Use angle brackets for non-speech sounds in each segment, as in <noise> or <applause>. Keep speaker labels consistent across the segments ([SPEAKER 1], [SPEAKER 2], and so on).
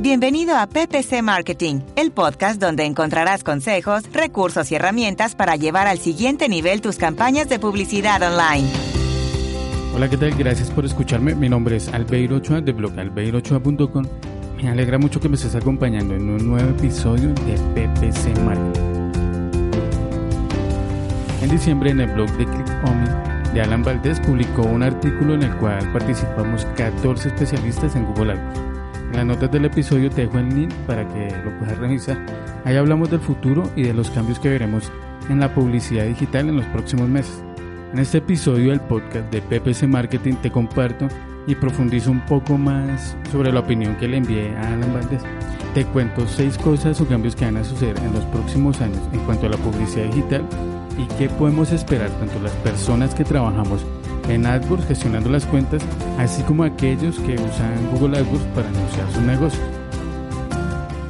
[SPEAKER 1] Bienvenido a PPC Marketing, el podcast donde encontrarás consejos, recursos y herramientas para llevar al siguiente nivel tus campañas de publicidad online.
[SPEAKER 2] Hola, ¿qué tal? Gracias por escucharme. Mi nombre es Albeiro Ochoa de blog albeirochoa.com. Me alegra mucho que me estés acompañando en un nuevo episodio de PPC Marketing. En diciembre, en el blog de ClickOmi de Alan Valdés, publicó un artículo en el cual participamos 14 especialistas en Google AdWords. En las notas del episodio te dejo el link para que lo puedas revisar. Ahí hablamos del futuro y de los cambios que veremos en la publicidad digital en los próximos meses. En este episodio del podcast de PPC Marketing te comparto y profundizo un poco más sobre la opinión que le envié a Alan Valdés. Te cuento seis cosas o cambios que van a suceder en los próximos años en cuanto a la publicidad digital y qué podemos esperar tanto las personas que trabajamos en AdWords gestionando las cuentas, así como aquellos que usan Google AdWords para anunciar su negocio.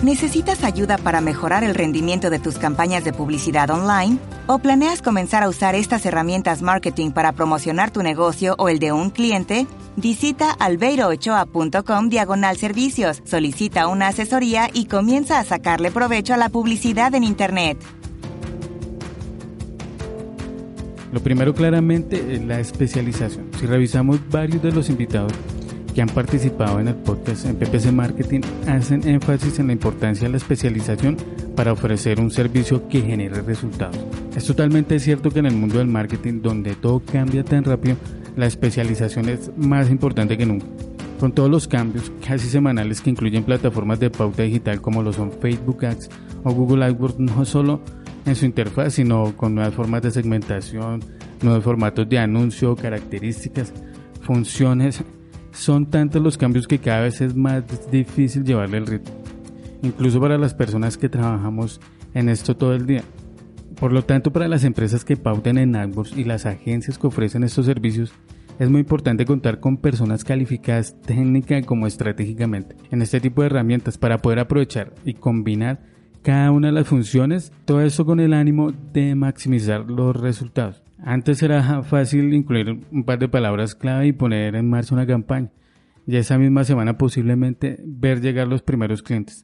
[SPEAKER 1] ¿Necesitas ayuda para mejorar el rendimiento de tus campañas de publicidad online? ¿O planeas comenzar a usar estas herramientas marketing para promocionar tu negocio o el de un cliente? Visita albeiroochoa.com diagonal servicios, solicita una asesoría y comienza a sacarle provecho a la publicidad en Internet.
[SPEAKER 2] Lo primero claramente es la especialización. Si revisamos varios de los invitados que han participado en el podcast en PPC Marketing, hacen énfasis en la importancia de la especialización para ofrecer un servicio que genere resultados. Es totalmente cierto que en el mundo del marketing, donde todo cambia tan rápido, la especialización es más importante que nunca. Con todos los cambios casi semanales que incluyen plataformas de pauta digital como lo son Facebook Ads o Google AdWords, no solo en su interfaz, sino con nuevas formas de segmentación, nuevos formatos de anuncio, características, funciones. Son tantos los cambios que cada vez es más difícil llevarle el ritmo, incluso para las personas que trabajamos en esto todo el día. Por lo tanto, para las empresas que pauten en AdWords y las agencias que ofrecen estos servicios, es muy importante contar con personas calificadas técnica como estratégicamente en este tipo de herramientas para poder aprovechar y combinar cada una de las funciones, todo eso con el ánimo de maximizar los resultados. Antes era fácil incluir un par de palabras clave y poner en marcha una campaña. Y esa misma semana posiblemente ver llegar los primeros clientes.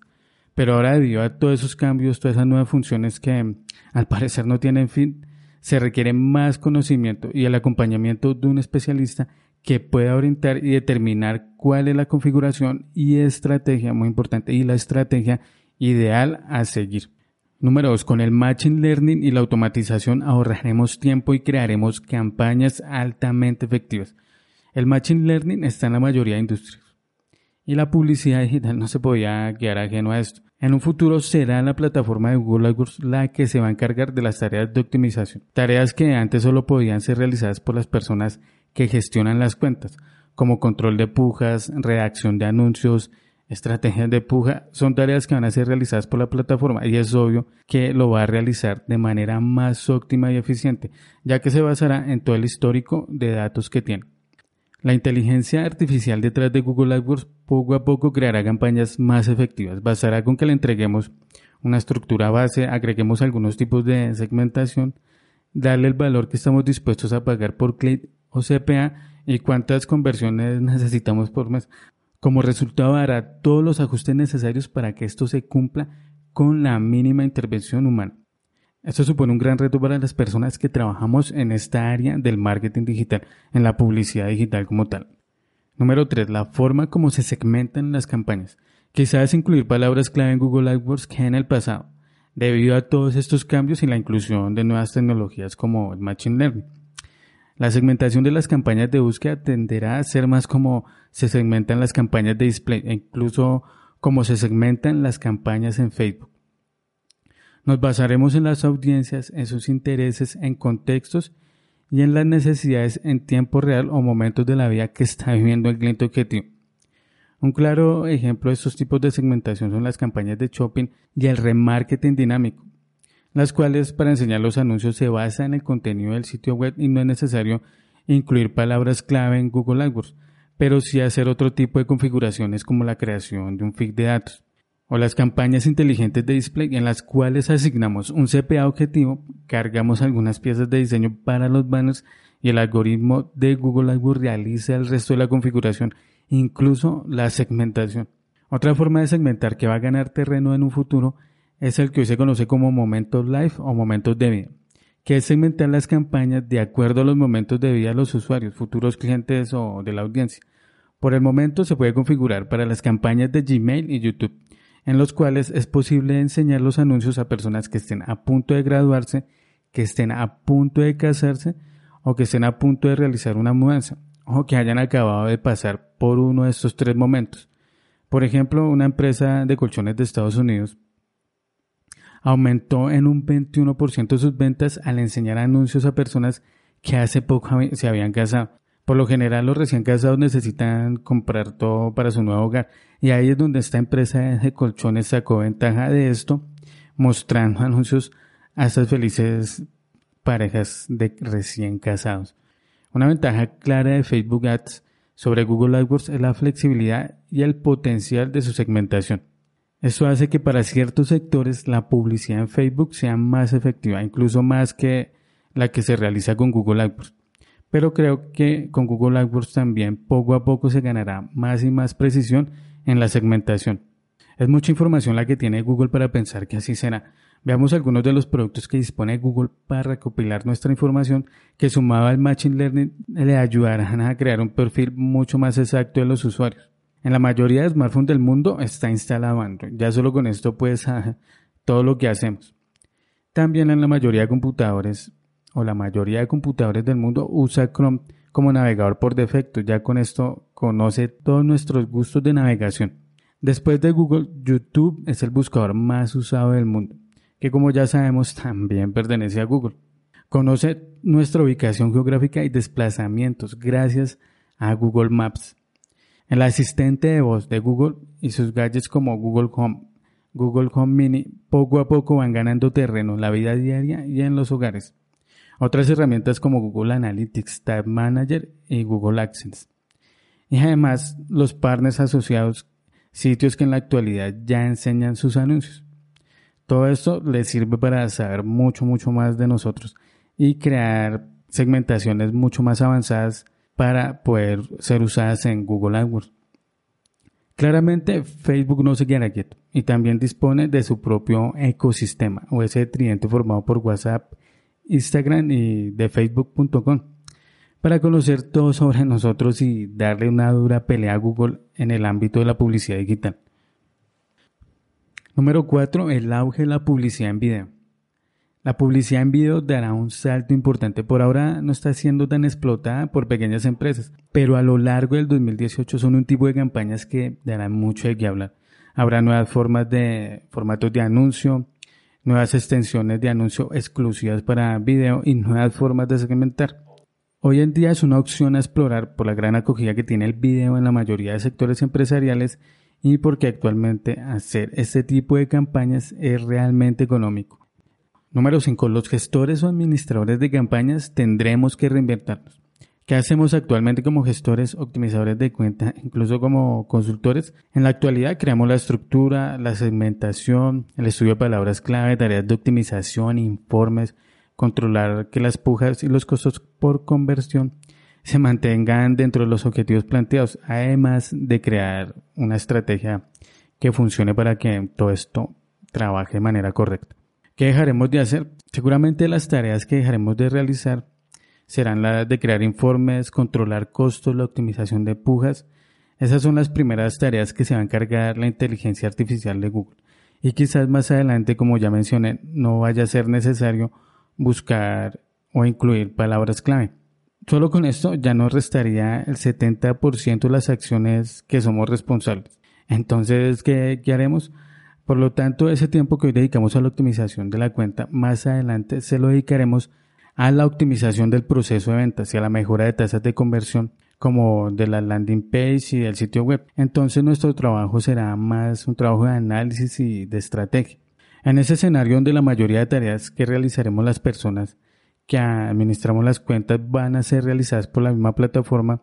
[SPEAKER 2] Pero ahora debido a todos esos cambios, todas esas nuevas funciones que al parecer no tienen fin, se requiere más conocimiento y el acompañamiento de un especialista que pueda orientar y determinar cuál es la configuración y estrategia, muy importante, y la estrategia ideal a seguir. Número 2. Con el Machine Learning y la automatización ahorraremos tiempo y crearemos campañas altamente efectivas. El Machine Learning está en la mayoría de industrias. Y la publicidad digital no se podía quedar ajeno a esto. En un futuro será la plataforma de Google AdWords la que se va a encargar de las tareas de optimización. Tareas que antes solo podían ser realizadas por las personas que gestionan las cuentas, como control de pujas, redacción de anuncios, estrategias de puja son tareas que van a ser realizadas por la plataforma y es obvio que lo va a realizar de manera más óptima y eficiente, ya que se basará en todo el histórico de datos que tiene. La inteligencia artificial detrás de Google AdWords poco a poco creará campañas más efectivas. Basará con que le entreguemos una estructura base, agreguemos algunos tipos de segmentación, darle el valor que estamos dispuestos a pagar por clic o CPA y cuántas conversiones <laughs> necesitamos por mes. Como resultado hará todos los ajustes necesarios para que esto se cumpla con la mínima intervención humana. Esto supone un gran reto para las personas que trabajamos en esta área del marketing digital, en la publicidad digital como tal. Número 3. La forma como se segmentan las campañas. Quizás incluir palabras clave en Google AdWords que en el pasado, debido a todos estos cambios y la inclusión de nuevas tecnologías como el Machine Learning. La segmentación de las campañas de búsqueda tenderá a ser más como se segmentan las campañas de display e incluso como se segmentan las campañas en Facebook. Nos basaremos en las audiencias, en sus intereses, en contextos y en las necesidades en tiempo real o momentos de la vida que está viviendo el cliente objetivo. Un claro ejemplo de estos tipos de segmentación son las campañas de shopping y el remarketing dinámico, las cuales para enseñar los anuncios se basa en el contenido del sitio web y no es necesario incluir palabras clave en Google AdWords, pero sí hacer otro tipo de configuraciones como la creación de un feed de datos o las campañas inteligentes de display en las cuales asignamos un CPA objetivo, cargamos algunas piezas de diseño para los banners y el algoritmo de Google AdWords realiza el resto de la configuración, incluso la segmentación. Otra forma de segmentar que va a ganar terreno en un futuro es el que hoy se conoce como momentos live o momentos de vida, que es segmentar las campañas de acuerdo a los momentos de vida de los usuarios, futuros clientes o de la audiencia. Por el momento se puede configurar para las campañas de Gmail y YouTube en los cuales es posible enseñar los anuncios a personas que estén a punto de graduarse, que estén a punto de casarse o que estén a punto de realizar una mudanza o que hayan acabado de pasar por uno de estos tres momentos. Por ejemplo, una empresa de colchones de Estados Unidos aumentó en un 21% sus ventas al enseñar anuncios a personas que hace poco se habían casado. Por lo general, los recién casados necesitan comprar todo para su nuevo hogar. Y ahí es donde esta empresa de colchones sacó ventaja de esto, mostrando <laughs> anuncios a estas felices parejas de recién casados. Una ventaja clara de Facebook Ads sobre Google AdWords es la flexibilidad y el potencial de su segmentación. Esto hace que para ciertos sectores la publicidad en Facebook sea más efectiva, incluso más que la que se realiza con Google AdWords pero creo que con Google AdWords también poco a poco se ganará más y más precisión en la segmentación. Es mucha información la que tiene Google para pensar que así será. Veamos algunos de los productos que dispone Google para recopilar nuestra información que sumado al Machine Learning le ayudarán a crear un perfil mucho más exacto de los usuarios. En la mayoría de smartphones del mundo está instalado Android. Ya solo con esto <laughs> puedes todo lo que hacemos. También en la mayoría de computadores o la mayoría de computadores del mundo usa Chrome como navegador por defecto. Ya con esto conoce todos nuestros gustos de navegación. Después de Google, YouTube es el buscador más usado del mundo, que como ya sabemos <laughs> también pertenece a Google. Conoce nuestra ubicación geográfica y desplazamientos gracias a Google Maps. El asistente de voz de Google y sus gadgets como Google Home, Google Home Mini poco a poco van ganando terreno en la vida diaria y en los hogares. Otras herramientas como Google Analytics, Tab Manager y Google AdSense. Y además los partners asociados, sitios que en la actualidad ya enseñan sus anuncios. Todo esto les sirve para saber mucho, mucho más de nosotros y crear segmentaciones mucho más avanzadas para poder ser usadas en Google AdWords. Claramente Facebook no se queda quieto y también dispone de su propio ecosistema o ese tridente formado por WhatsApp, Instagram y de facebook.com para conocer todo sobre nosotros y darle una dura pelea a Google en el ámbito de la publicidad digital. Número 4. El auge de la publicidad en video. La publicidad en video dará un salto importante. Por ahora no está siendo tan explotada por pequeñas empresas, pero a lo largo del 2018 son un tipo de campañas que darán mucho de qué hablar. Habrá nuevas formas de formatos de anuncio, nuevas extensiones de anuncio exclusivas para video y nuevas formas de segmentar. Hoy en día es una opción a explorar por la gran acogida que tiene el video en la mayoría de sectores empresariales y porque actualmente hacer este tipo de campañas es realmente económico. Número 5. Los gestores o administradores de campañas tendremos que reinventarnos. ¿Qué hacemos actualmente como gestores, optimizadores de cuenta, incluso como consultores? En la actualidad creamos la estructura, la segmentación, el estudio de palabras clave, tareas de optimización, informes, controlar que las pujas y los costos por conversión se mantengan dentro de los objetivos planteados, además de crear una estrategia que funcione para que todo esto trabaje de manera correcta. ¿Qué dejaremos de hacer? Seguramente las tareas que dejaremos de realizar serán las de crear informes, controlar costos, la optimización de pujas. Esas son las primeras tareas que se va a encargar la inteligencia artificial de Google. Y quizás más adelante, como ya mencioné, no vaya a ser necesario buscar o incluir palabras clave. Solo con esto ya nos restaría el 70% de las acciones que somos responsables. Entonces, ¿qué, ¿qué, haremos? Por lo tanto, ese tiempo que hoy dedicamos a la optimización de la cuenta, más adelante se lo dedicaremos a la optimización del proceso de ventas y a la mejora de tasas de conversión como de la landing page y del sitio web. Entonces nuestro trabajo será más un trabajo de análisis y de estrategia. En ese escenario donde la mayoría de tareas que realizaremos las personas que administramos las cuentas van a ser realizadas por la misma plataforma,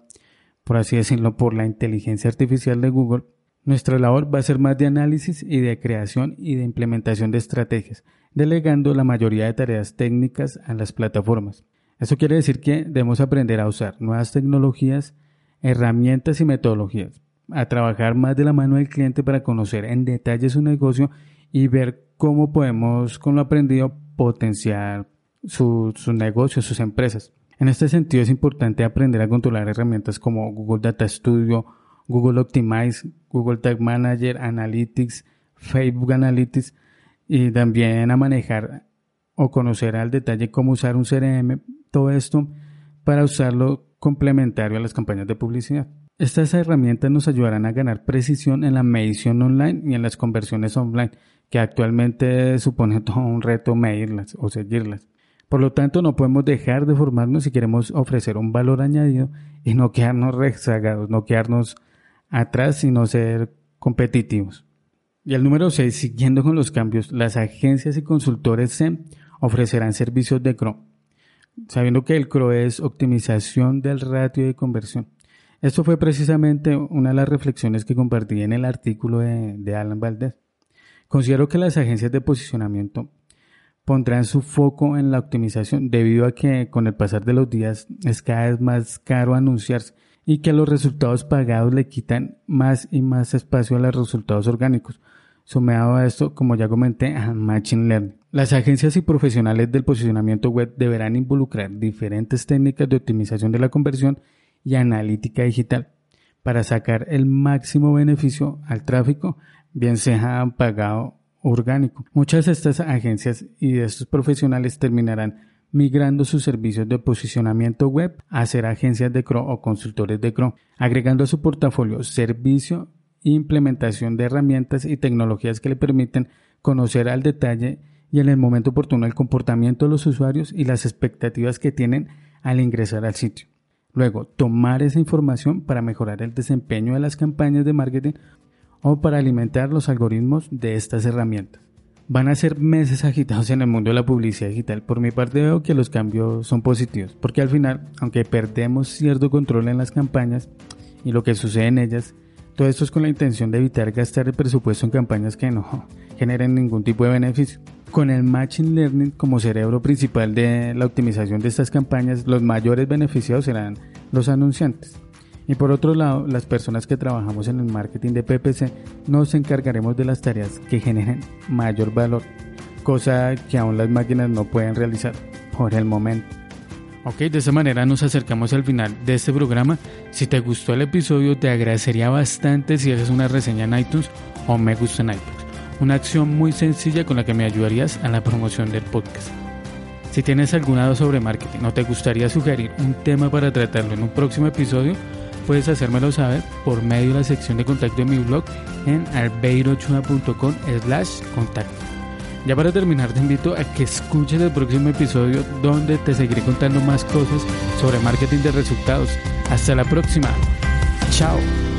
[SPEAKER 2] por así decirlo, por la inteligencia artificial de Google, nuestra labor va a ser más de análisis y de creación y de implementación de estrategias, delegando la mayoría de tareas técnicas a las plataformas. Eso quiere decir que debemos aprender a usar nuevas tecnologías, herramientas y metodologías, a trabajar más de la mano del cliente para conocer en detalle su negocio y ver cómo podemos, con lo aprendido, potenciar sus su negocios, sus empresas. En este sentido es importante aprender a controlar herramientas como Google Data Studio, Google Optimize, Google Tag Manager, Analytics, Facebook Analytics y también a manejar o conocer al detalle cómo usar un CRM, todo esto para usarlo complementario a las campañas de publicidad. Estas herramientas nos ayudarán a ganar precisión en la medición online y en las conversiones online, que actualmente supone <laughs> todo un reto medirlas o seguirlas. Por lo tanto, no podemos dejar de formarnos si queremos ofrecer un valor añadido y no quedarnos rezagados, no quedarnos atrás, sino ser competitivos. Y el número 6, siguiendo con los cambios, las agencias y consultores SEM ofrecerán servicios de CRO, sabiendo que el CRO es optimización del ratio de conversión. Esto fue precisamente una de las reflexiones que compartí en el artículo de, de Alan Valdez. Considero que las agencias de posicionamiento pondrán su foco en la optimización debido a que con el pasar de los días es cada vez más caro anunciarse y que los resultados pagados le quitan más y más espacio a los resultados orgánicos. Sumado a esto, como ya comenté, a Machine Learning. Las agencias y profesionales del posicionamiento web deberán involucrar diferentes técnicas de optimización de la conversión y analítica digital para sacar el máximo beneficio al tráfico, bien sea pagado orgánico. Muchas de estas agencias y de estos profesionales terminarán migrando sus servicios de posicionamiento web a ser agencias de CRO o consultores de CRO, agregando a su portafolio servicio implementación de herramientas y tecnologías que le permiten conocer al detalle y en el momento oportuno el comportamiento de los usuarios y las expectativas que tienen al ingresar al sitio. Luego, tomar esa información para mejorar el desempeño de las campañas de marketing o para alimentar los algoritmos de estas herramientas. Van a ser meses agitados en el mundo de la publicidad digital. Por mi parte veo que los cambios son positivos, porque al final, aunque perdemos cierto control en las campañas y lo que sucede en ellas, todo esto es con la intención de evitar gastar el presupuesto en campañas que no generen ningún tipo de beneficio. Con el Machine Learning como cerebro principal de la optimización de estas campañas, los mayores beneficiados serán los anunciantes. Y por otro lado, las personas que trabajamos en el marketing de PPC nos encargaremos de las tareas que generen mayor valor, cosa que aún las máquinas no pueden realizar por el momento. Ok, de esa manera nos acercamos al final de este programa. Si te gustó el episodio, te agradecería bastante si haces una reseña en iTunes o me gusta en iTunes. Una acción muy sencilla con la que me ayudarías a la promoción del podcast. Si tienes alguna duda sobre marketing o te gustaría sugerir un tema para tratarlo en un próximo episodio, puedes hacérmelo saber por medio de la sección de contacto de mi blog en albeirochua.com slash contacto. Ya para terminar te invito a que escuches el próximo episodio donde te seguiré contando más cosas sobre marketing de resultados. Hasta la próxima. Chao.